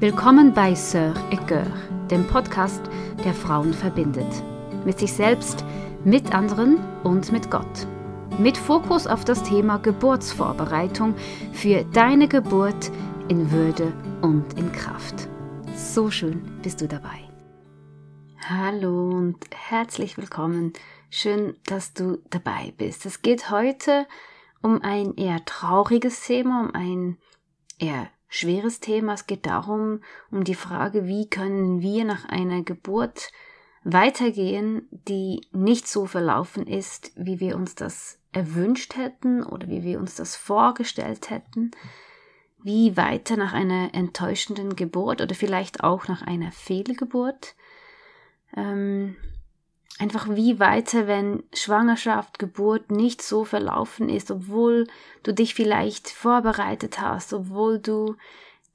Willkommen bei Sœur et dem Podcast, der Frauen verbindet. Mit sich selbst, mit anderen und mit Gott. Mit Fokus auf das Thema Geburtsvorbereitung für deine Geburt in Würde und in Kraft. So schön bist du dabei. Hallo und herzlich willkommen. Schön, dass du dabei bist. Es geht heute um ein eher trauriges Thema, um ein eher schweres Thema. Es geht darum, um die Frage, wie können wir nach einer Geburt weitergehen, die nicht so verlaufen ist, wie wir uns das erwünscht hätten oder wie wir uns das vorgestellt hätten. Wie weiter nach einer enttäuschenden Geburt oder vielleicht auch nach einer Fehlgeburt. Ähm, einfach wie weiter, wenn Schwangerschaft, Geburt nicht so verlaufen ist, obwohl du dich vielleicht vorbereitet hast, obwohl du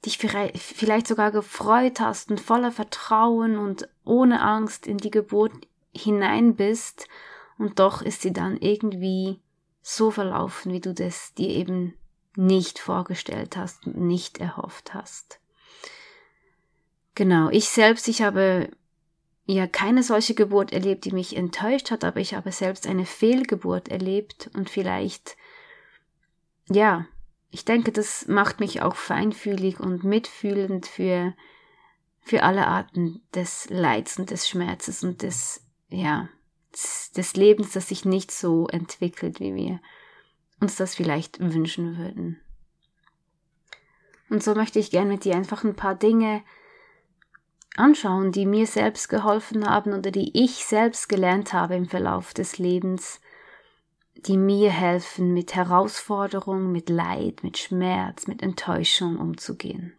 dich vielleicht sogar gefreut hast und voller Vertrauen und ohne Angst in die Geburt hinein bist und doch ist sie dann irgendwie so verlaufen, wie du das dir eben nicht vorgestellt hast und nicht erhofft hast. Genau, ich selbst, ich habe ja keine solche Geburt erlebt, die mich enttäuscht hat, aber ich habe selbst eine Fehlgeburt erlebt und vielleicht, ja, ich denke, das macht mich auch feinfühlig und mitfühlend für, für alle Arten des Leids und des Schmerzes und des, ja, des, Lebens, das sich nicht so entwickelt, wie wir uns das vielleicht wünschen würden. Und so möchte ich gerne mit dir einfach ein paar Dinge anschauen, die mir selbst geholfen haben oder die ich selbst gelernt habe im Verlauf des Lebens, die mir helfen, mit Herausforderungen, mit Leid, mit Schmerz, mit Enttäuschung umzugehen.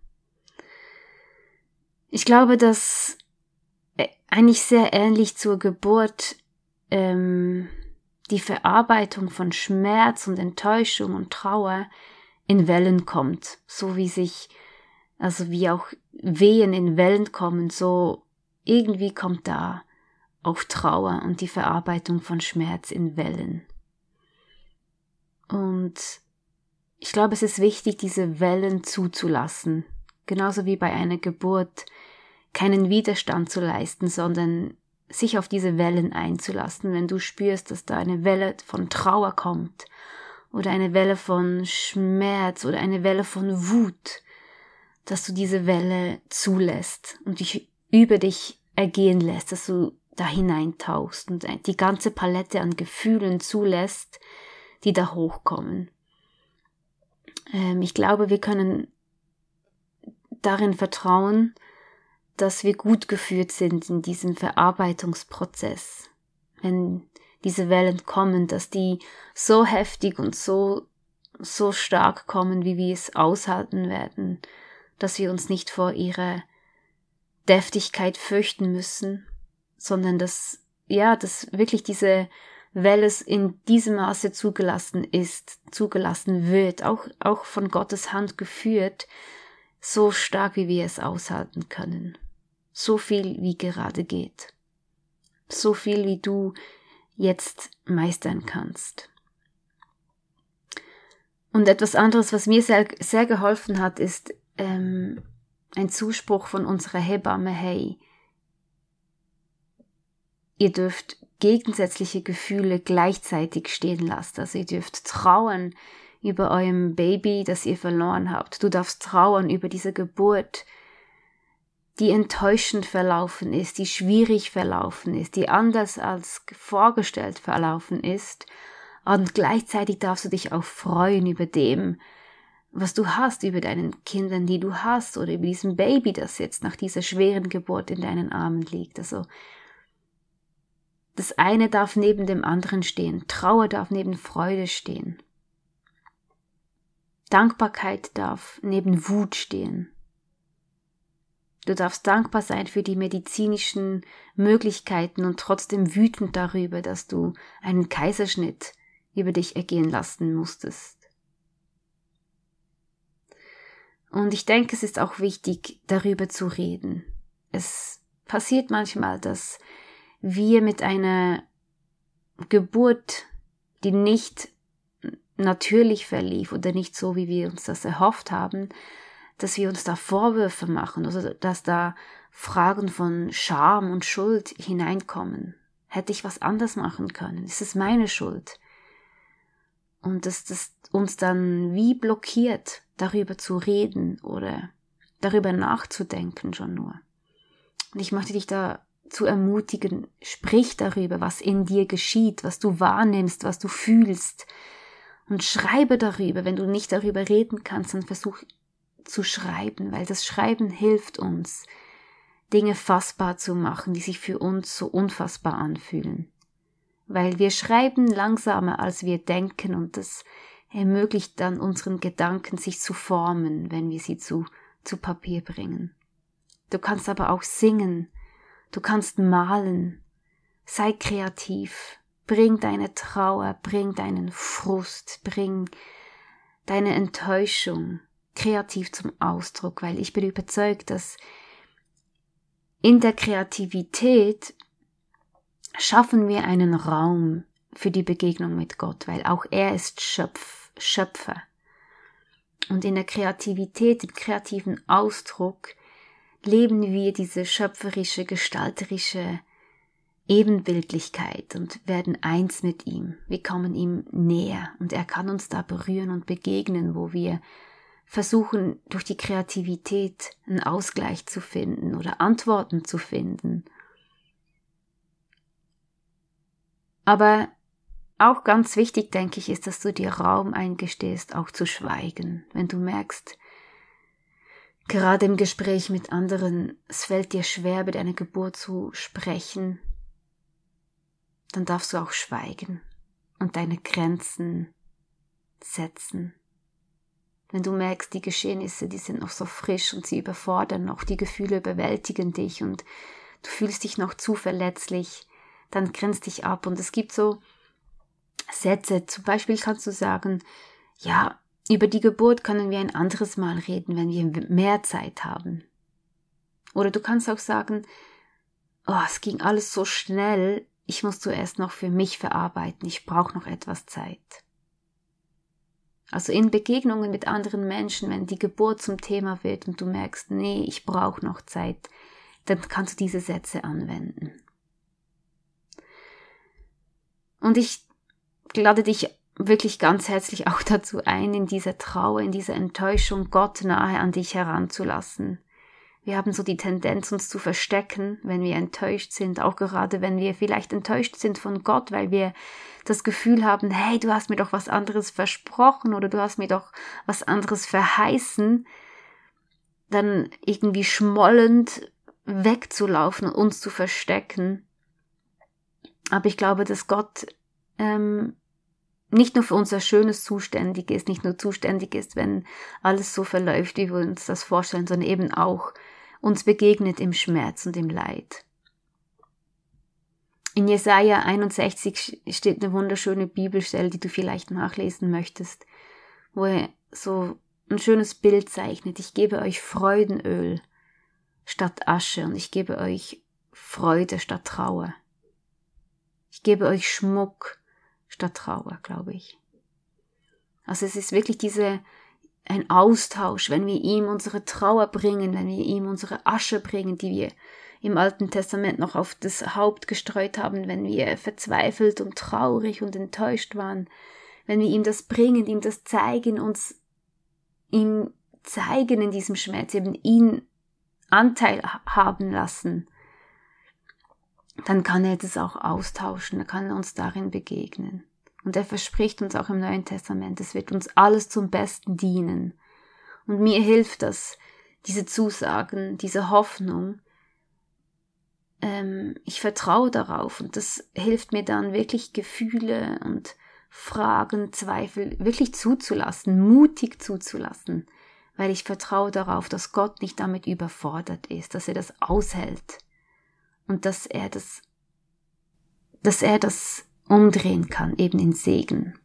Ich glaube, dass äh, eigentlich sehr ähnlich zur Geburt ähm, die Verarbeitung von Schmerz und Enttäuschung und Trauer in Wellen kommt, so wie sich, also wie auch Wehen in Wellen kommen, so irgendwie kommt da auch Trauer und die Verarbeitung von Schmerz in Wellen. Und ich glaube, es ist wichtig, diese Wellen zuzulassen, genauso wie bei einer Geburt, keinen Widerstand zu leisten, sondern sich auf diese Wellen einzulassen, wenn du spürst, dass da eine Welle von Trauer kommt oder eine Welle von Schmerz oder eine Welle von Wut, dass du diese Welle zulässt und dich über dich ergehen lässt, dass du da hineintauchst und die ganze Palette an Gefühlen zulässt, die da hochkommen. Ähm, ich glaube, wir können darin vertrauen, dass wir gut geführt sind in diesem Verarbeitungsprozess. Wenn diese Wellen kommen, dass die so heftig und so, so stark kommen, wie wir es aushalten werden, dass wir uns nicht vor ihrer Deftigkeit fürchten müssen, sondern dass, ja, dass wirklich diese Welle in diesem Maße zugelassen ist, zugelassen wird, auch, auch von Gottes Hand geführt, so stark wie wir es aushalten können. So viel wie gerade geht. So viel wie du jetzt meistern kannst. Und etwas anderes, was mir sehr, sehr geholfen hat, ist ähm, ein Zuspruch von unserer Hebamme, hey, ihr dürft gegensätzliche Gefühle gleichzeitig stehen lassen. Also ihr dürft trauern über eurem Baby, das ihr verloren habt. Du darfst trauern über diese Geburt, die enttäuschend verlaufen ist, die schwierig verlaufen ist, die anders als vorgestellt verlaufen ist. Und gleichzeitig darfst du dich auch freuen über dem, was du hast, über deinen Kindern, die du hast, oder über diesem Baby, das jetzt nach dieser schweren Geburt in deinen Armen liegt. Also, das eine darf neben dem anderen stehen, Trauer darf neben Freude stehen. Dankbarkeit darf neben Wut stehen. Du darfst dankbar sein für die medizinischen Möglichkeiten und trotzdem wütend darüber, dass du einen Kaiserschnitt über dich ergehen lassen musstest. Und ich denke, es ist auch wichtig, darüber zu reden. Es passiert manchmal, dass wir mit einer Geburt, die nicht natürlich verlief oder nicht so, wie wir uns das erhofft haben, dass wir uns da Vorwürfe machen, also dass da Fragen von Scham und Schuld hineinkommen. Hätte ich was anders machen können? Ist es meine Schuld? Und dass das uns dann wie blockiert, darüber zu reden oder darüber nachzudenken schon nur. Und ich möchte dich da zu ermutigen, sprich darüber, was in dir geschieht, was du wahrnimmst, was du fühlst. Und schreibe darüber. Wenn du nicht darüber reden kannst, dann versuch zu schreiben, weil das Schreiben hilft uns, Dinge fassbar zu machen, die sich für uns so unfassbar anfühlen. Weil wir schreiben langsamer, als wir denken und das ermöglicht dann unseren Gedanken sich zu formen, wenn wir sie zu, zu Papier bringen. Du kannst aber auch singen, du kannst malen, sei kreativ, bring deine Trauer, bring deinen Frust, bring deine Enttäuschung kreativ zum Ausdruck, weil ich bin überzeugt, dass in der Kreativität schaffen wir einen Raum für die Begegnung mit Gott, weil auch er ist Schöpf, Schöpfer. Und in der Kreativität, im kreativen Ausdruck, leben wir diese schöpferische, gestalterische Ebenbildlichkeit und werden eins mit ihm. Wir kommen ihm näher und er kann uns da berühren und begegnen, wo wir versuchen, durch die Kreativität einen Ausgleich zu finden oder Antworten zu finden. Aber auch ganz wichtig, denke ich, ist, dass du dir Raum eingestehst, auch zu schweigen. Wenn du merkst, gerade im Gespräch mit anderen, es fällt dir schwer, über deine Geburt zu sprechen, dann darfst du auch schweigen und deine Grenzen setzen. Wenn du merkst, die Geschehnisse, die sind noch so frisch und sie überfordern noch, die Gefühle überwältigen dich und du fühlst dich noch zu verletzlich, dann grenzt dich ab. Und es gibt so Sätze. Zum Beispiel kannst du sagen, ja, über die Geburt können wir ein anderes Mal reden, wenn wir mehr Zeit haben. Oder du kannst auch sagen, oh, es ging alles so schnell, ich muss zuerst noch für mich verarbeiten, ich brauche noch etwas Zeit. Also in Begegnungen mit anderen Menschen, wenn die Geburt zum Thema wird und du merkst, nee, ich brauche noch Zeit, dann kannst du diese Sätze anwenden. Und ich lade dich wirklich ganz herzlich auch dazu ein, in dieser Trauer, in dieser Enttäuschung Gott nahe an dich heranzulassen. Wir haben so die Tendenz, uns zu verstecken, wenn wir enttäuscht sind, auch gerade wenn wir vielleicht enttäuscht sind von Gott, weil wir das Gefühl haben, hey, du hast mir doch was anderes versprochen oder du hast mir doch was anderes verheißen, dann irgendwie schmollend wegzulaufen und uns zu verstecken. Aber ich glaube, dass Gott ähm, nicht nur für unser Schönes zuständig ist, nicht nur zuständig ist, wenn alles so verläuft, wie wir uns das vorstellen, sondern eben auch uns begegnet im Schmerz und im Leid. In Jesaja 61 steht eine wunderschöne Bibelstelle, die du vielleicht nachlesen möchtest, wo er so ein schönes Bild zeichnet. Ich gebe euch Freudenöl statt Asche und ich gebe euch Freude statt Trauer. Ich gebe euch Schmuck statt Trauer, glaube ich. Also es ist wirklich diese, ein Austausch, wenn wir ihm unsere Trauer bringen, wenn wir ihm unsere Asche bringen, die wir im Alten Testament noch auf das Haupt gestreut haben, wenn wir verzweifelt und traurig und enttäuscht waren, wenn wir ihm das bringen, ihm das zeigen, uns ihm zeigen in diesem Schmerz, eben ihn Anteil haben lassen, dann kann er das auch austauschen, dann kann er uns darin begegnen. Und er verspricht uns auch im Neuen Testament, es wird uns alles zum Besten dienen. Und mir hilft das, diese Zusagen, diese Hoffnung. Ähm, ich vertraue darauf und das hilft mir dann wirklich Gefühle und Fragen, Zweifel wirklich zuzulassen, mutig zuzulassen, weil ich vertraue darauf, dass Gott nicht damit überfordert ist, dass er das aushält und dass er das, dass er das umdrehen kann, eben in Segen.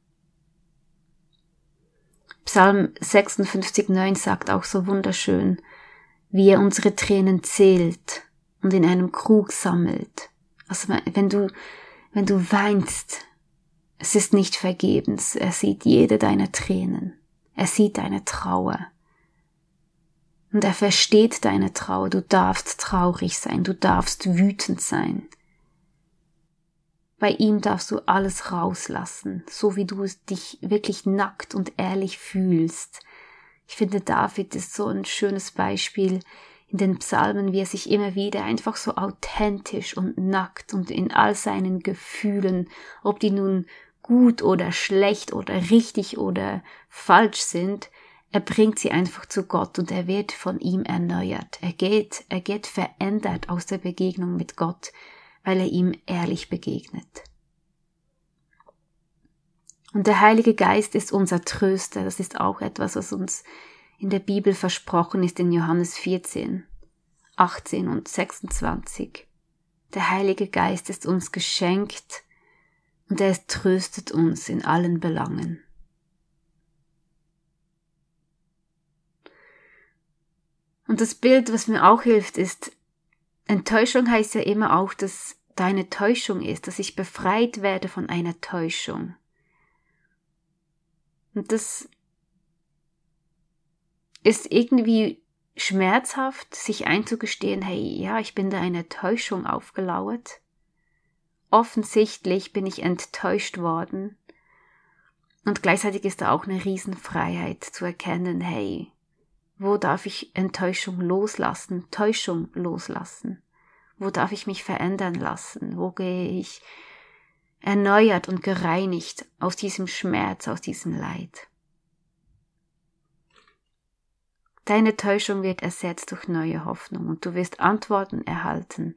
Psalm 56, 9 sagt auch so wunderschön, wie er unsere Tränen zählt und in einem Krug sammelt. Also wenn du, wenn du weinst, es ist nicht vergebens, er sieht jede deiner Tränen, er sieht deine Trauer. Und er versteht deine Trauer. Du darfst traurig sein, du darfst wütend sein. Bei ihm darfst du alles rauslassen, so wie du dich wirklich nackt und ehrlich fühlst. Ich finde, David ist so ein schönes Beispiel in den Psalmen, wie er sich immer wieder einfach so authentisch und nackt und in all seinen Gefühlen, ob die nun gut oder schlecht oder richtig oder falsch sind, er bringt sie einfach zu Gott und er wird von ihm erneuert. Er geht, er geht verändert aus der Begegnung mit Gott, weil er ihm ehrlich begegnet. Und der Heilige Geist ist unser Tröster. Das ist auch etwas, was uns in der Bibel versprochen ist in Johannes 14, 18 und 26. Der Heilige Geist ist uns geschenkt und er tröstet uns in allen Belangen. Und das Bild, was mir auch hilft, ist, Enttäuschung heißt ja immer auch, dass deine Täuschung ist, dass ich befreit werde von einer Täuschung. Und das ist irgendwie schmerzhaft, sich einzugestehen, hey, ja, ich bin da einer Täuschung aufgelauert. Offensichtlich bin ich enttäuscht worden. Und gleichzeitig ist da auch eine Riesenfreiheit zu erkennen, hey, wo darf ich Enttäuschung loslassen, Täuschung loslassen? Wo darf ich mich verändern lassen? Wo gehe ich erneuert und gereinigt aus diesem Schmerz, aus diesem Leid? Deine Täuschung wird ersetzt durch neue Hoffnung und du wirst Antworten erhalten,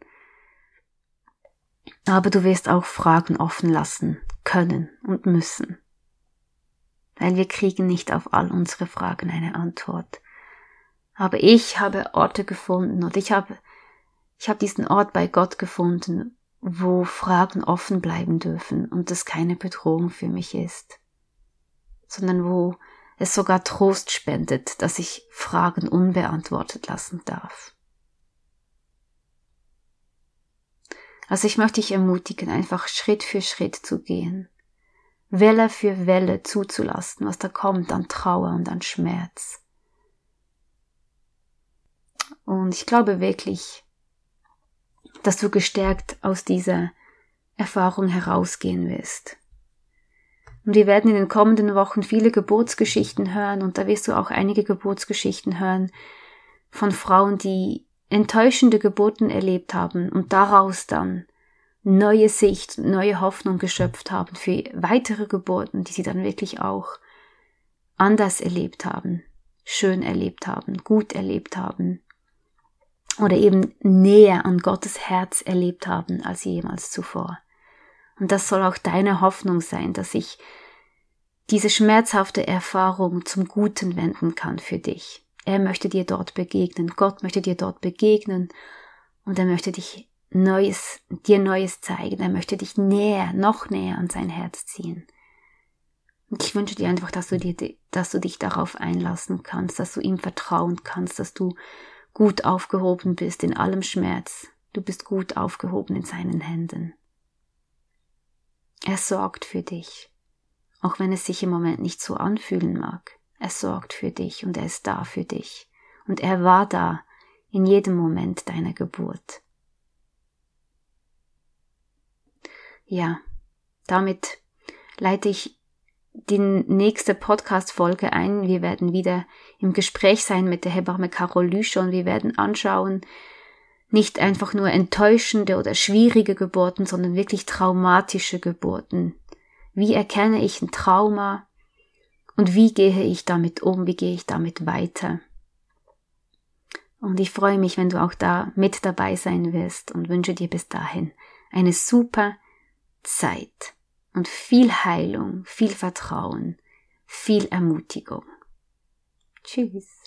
aber du wirst auch Fragen offen lassen können und müssen. Weil wir kriegen nicht auf all unsere Fragen eine Antwort. Aber ich habe Orte gefunden und ich habe, ich habe diesen Ort bei Gott gefunden, wo Fragen offen bleiben dürfen und es keine Bedrohung für mich ist, sondern wo es sogar Trost spendet, dass ich Fragen unbeantwortet lassen darf. Also ich möchte dich ermutigen, einfach Schritt für Schritt zu gehen, Welle für Welle zuzulassen, was da kommt an Trauer und an Schmerz. Und ich glaube wirklich, dass du gestärkt aus dieser Erfahrung herausgehen wirst. Und wir werden in den kommenden Wochen viele Geburtsgeschichten hören und da wirst du auch einige Geburtsgeschichten hören von Frauen, die enttäuschende Geburten erlebt haben und daraus dann neue Sicht, neue Hoffnung geschöpft haben für weitere Geburten, die sie dann wirklich auch anders erlebt haben, schön erlebt haben, gut erlebt haben oder eben näher an Gottes Herz erlebt haben als jemals zuvor. Und das soll auch deine Hoffnung sein, dass ich diese schmerzhafte Erfahrung zum Guten wenden kann für dich. Er möchte dir dort begegnen, Gott möchte dir dort begegnen und er möchte dich Neues, dir Neues zeigen, er möchte dich näher, noch näher an sein Herz ziehen. Und ich wünsche dir einfach, dass du dir, dass du dich darauf einlassen kannst, dass du ihm vertrauen kannst, dass du gut aufgehoben bist in allem Schmerz. Du bist gut aufgehoben in seinen Händen. Er sorgt für dich, auch wenn es sich im Moment nicht so anfühlen mag. Er sorgt für dich und er ist da für dich. Und er war da in jedem Moment deiner Geburt. Ja, damit leite ich die nächste Podcast-Folge ein. Wir werden wieder im Gespräch sein mit der Hebamme Carol Lüscher und wir werden anschauen, nicht einfach nur enttäuschende oder schwierige Geburten, sondern wirklich traumatische Geburten. Wie erkenne ich ein Trauma? Und wie gehe ich damit um? Wie gehe ich damit weiter? Und ich freue mich, wenn du auch da mit dabei sein wirst und wünsche dir bis dahin eine super Zeit und viel Heilung, viel Vertrauen, viel Ermutigung. Cheers.